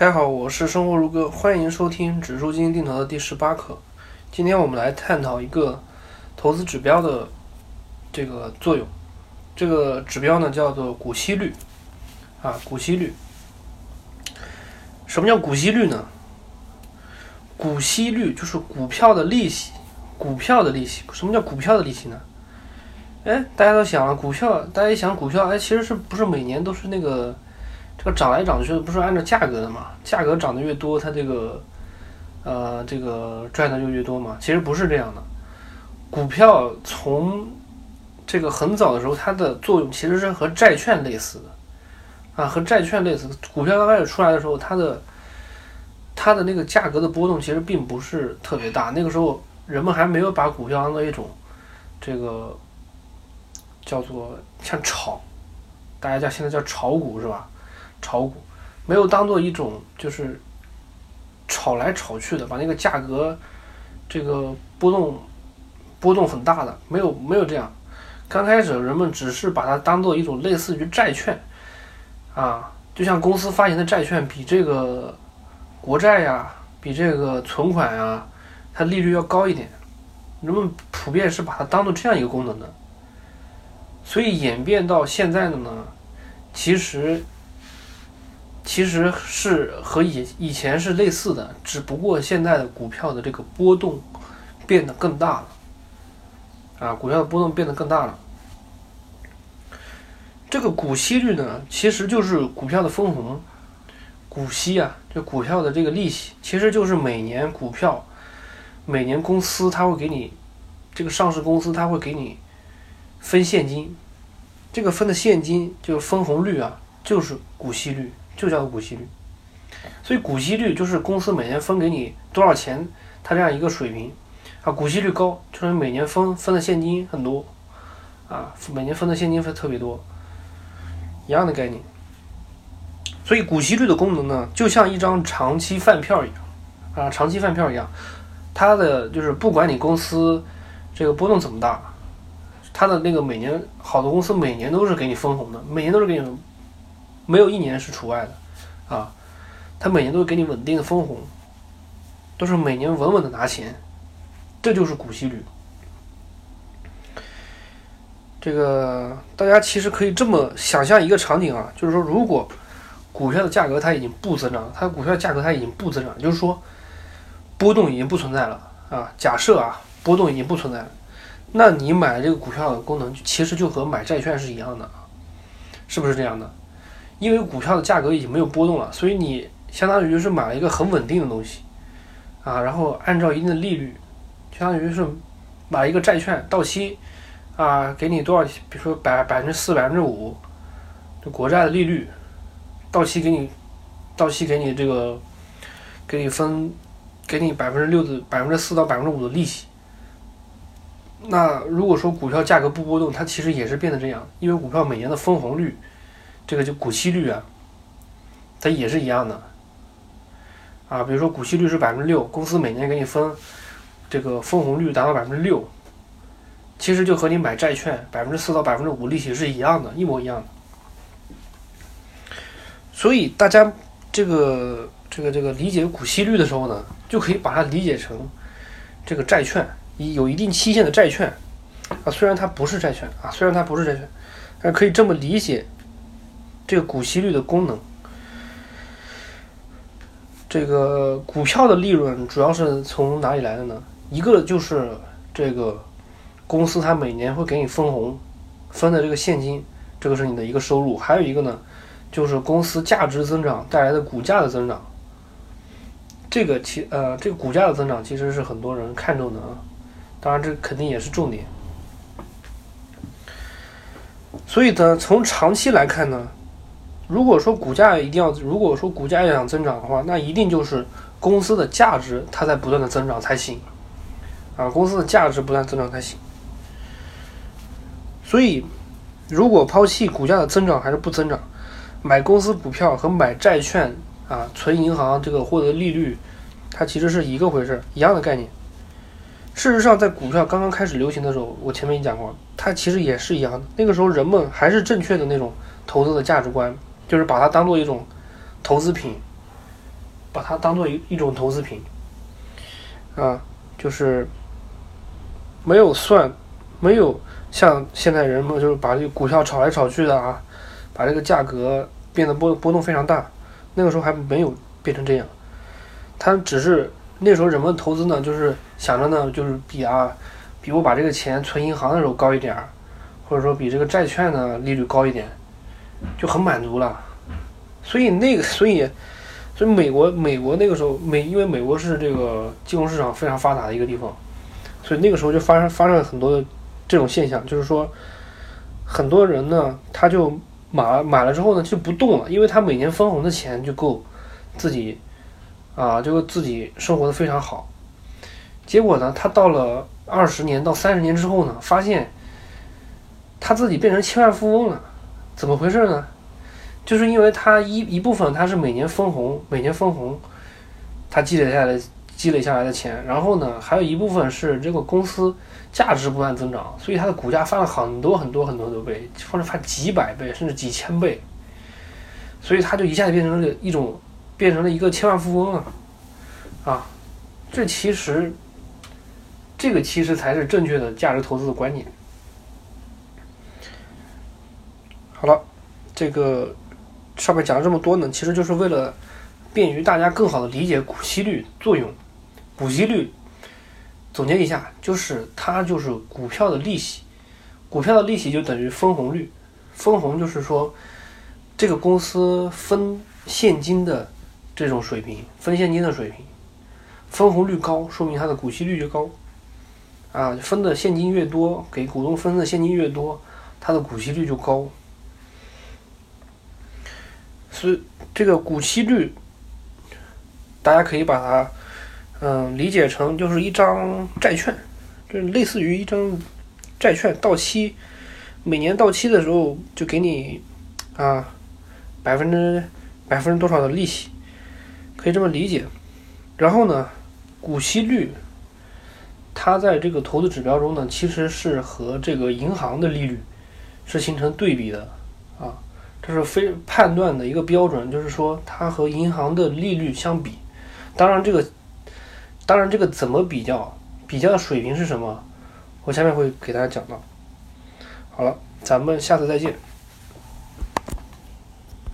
大家好，我是生活如歌，欢迎收听指数基金定投的第十八课。今天我们来探讨一个投资指标的这个作用。这个指标呢叫做股息率啊，股息率。什么叫股息率呢？股息率就是股票的利息，股票的利息。什么叫股票的利息呢？哎，大家都想了，股票，大家一想股票，哎，其实是不是每年都是那个？这个涨来涨去的不是按照价格的嘛？价格涨得越多，它这个，呃，这个赚的就越多嘛。其实不是这样的，股票从这个很早的时候，它的作用其实是和债券类似的，啊，和债券类似。股票刚开始出来的时候，它的它的那个价格的波动其实并不是特别大。那个时候人们还没有把股票当做一种这个叫做像炒，大家叫现在叫炒股是吧？炒股没有当做一种就是炒来炒去的，把那个价格这个波动波动很大的，没有没有这样。刚开始人们只是把它当做一种类似于债券啊，就像公司发行的债券比这个国债呀，比这个存款呀，它利率要高一点。人们普遍是把它当做这样一个功能的，所以演变到现在的呢，其实。其实是和以以前是类似的，只不过现在的股票的这个波动变得更大了，啊，股票的波动变得更大了。这个股息率呢，其实就是股票的分红，股息啊，就股票的这个利息，其实就是每年股票，每年公司它会给你，这个上市公司它会给你分现金，这个分的现金就是分红率啊，就是股息率。就叫做股息率，所以股息率就是公司每年分给你多少钱，它这样一个水平啊。股息率高，就是每年分分的现金很多啊，每年分的现金分特别多，一样的概念。所以股息率的功能呢，就像一张长期饭票一样啊，长期饭票一样，它的就是不管你公司这个波动怎么大，它的那个每年好的公司每年都是给你分红的，每年都是给你。没有一年是除外的，啊，他每年都会给你稳定的分红，都是每年稳稳的拿钱，这就是股息率。这个大家其实可以这么想象一个场景啊，就是说，如果股票的价格它已经不增长，它股票价格它已经不增长，就是说波动已经不存在了啊。假设啊，波动已经不存在了，那你买这个股票的功能其实就和买债券是一样的，是不是这样的？因为股票的价格已经没有波动了，所以你相当于是买了一个很稳定的东西，啊，然后按照一定的利率，相当于是买一个债券到期，啊，给你多少？比如说百百分之四、百分之五，这国债的利率，到期给你，到期给你这个，给你分，给你百分之六的百分之四到百分之五的利息。那如果说股票价格不波动，它其实也是变得这样，因为股票每年的分红率。这个就股息率啊，它也是一样的啊。比如说股息率是百分之六，公司每年给你分这个分红率达到百分之六，其实就和你买债券百分之四到百分之五利息是一样的，一模一样的。所以大家这个这个这个理解股息率的时候呢，就可以把它理解成这个债券，有一定期限的债券啊。虽然它不是债券啊，虽然它不是债券，但可以这么理解。这个股息率的功能，这个股票的利润主要是从哪里来的呢？一个就是这个公司它每年会给你分红，分的这个现金，这个是你的一个收入。还有一个呢，就是公司价值增长带来的股价的增长。这个其呃，这个股价的增长其实是很多人看重的啊，当然这肯定也是重点。所以呢，从长期来看呢。如果说股价一定要，如果说股价要想增长的话，那一定就是公司的价值它在不断的增长才行，啊，公司的价值不断增长才行。所以，如果抛弃股价的增长还是不增长，买公司股票和买债券啊，存银行这个获得利率，它其实是一个回事，一样的概念。事实上，在股票刚刚开始流行的时候，我前面已经讲过，它其实也是一样的。那个时候人们还是正确的那种投资的价值观。就是把它当做一种投资品把它当做一一种投资品，啊，就是没有算，没有像现在人们就是把这个股票炒来炒去的啊，把这个价格变得波波动非常大，那个时候还没有变成这样，它只是那时候人们投资呢，就是想着呢，就是比啊，比我把这个钱存银行的时候高一点儿，或者说比这个债券呢利率高一点，就很满足了。所以那个，所以，所以美国，美国那个时候，美因为美国是这个金融市场非常发达的一个地方，所以那个时候就发生发生了很多这种现象，就是说，很多人呢，他就买买了之后呢就不动了，因为他每年分红的钱就够自己啊，就自己生活的非常好。结果呢，他到了二十年到三十年之后呢，发现他自己变成千万富翁了，怎么回事呢？就是因为他一一部分他是每年分红，每年分红，他积累下来积累下来的钱，然后呢，还有一部分是这个公司价值不断增长，所以它的股价翻了很多很多很多的倍，或者翻几百倍甚至几千倍，所以他就一下子变成了一种变成了一个千万富翁了，啊，这其实这个其实才是正确的价值投资的观念。好了，这个。上面讲了这么多呢，其实就是为了便于大家更好的理解股息率作用。股息率总结一下，就是它就是股票的利息，股票的利息就等于分红率。分红就是说这个公司分现金的这种水平，分现金的水平，分红率高，说明它的股息率就高。啊，分的现金越多，给股东分的现金越多，它的股息率就高。所以这个股息率，大家可以把它，嗯，理解成就是一张债券，就是类似于一张债券到期，每年到期的时候就给你啊百分之百分之多少的利息，可以这么理解。然后呢，股息率，它在这个投资指标中呢，其实是和这个银行的利率是形成对比的啊。这是非判断的一个标准，就是说它和银行的利率相比。当然，这个当然这个怎么比较，比较的水平是什么？我下面会给大家讲到。好了，咱们下次再见。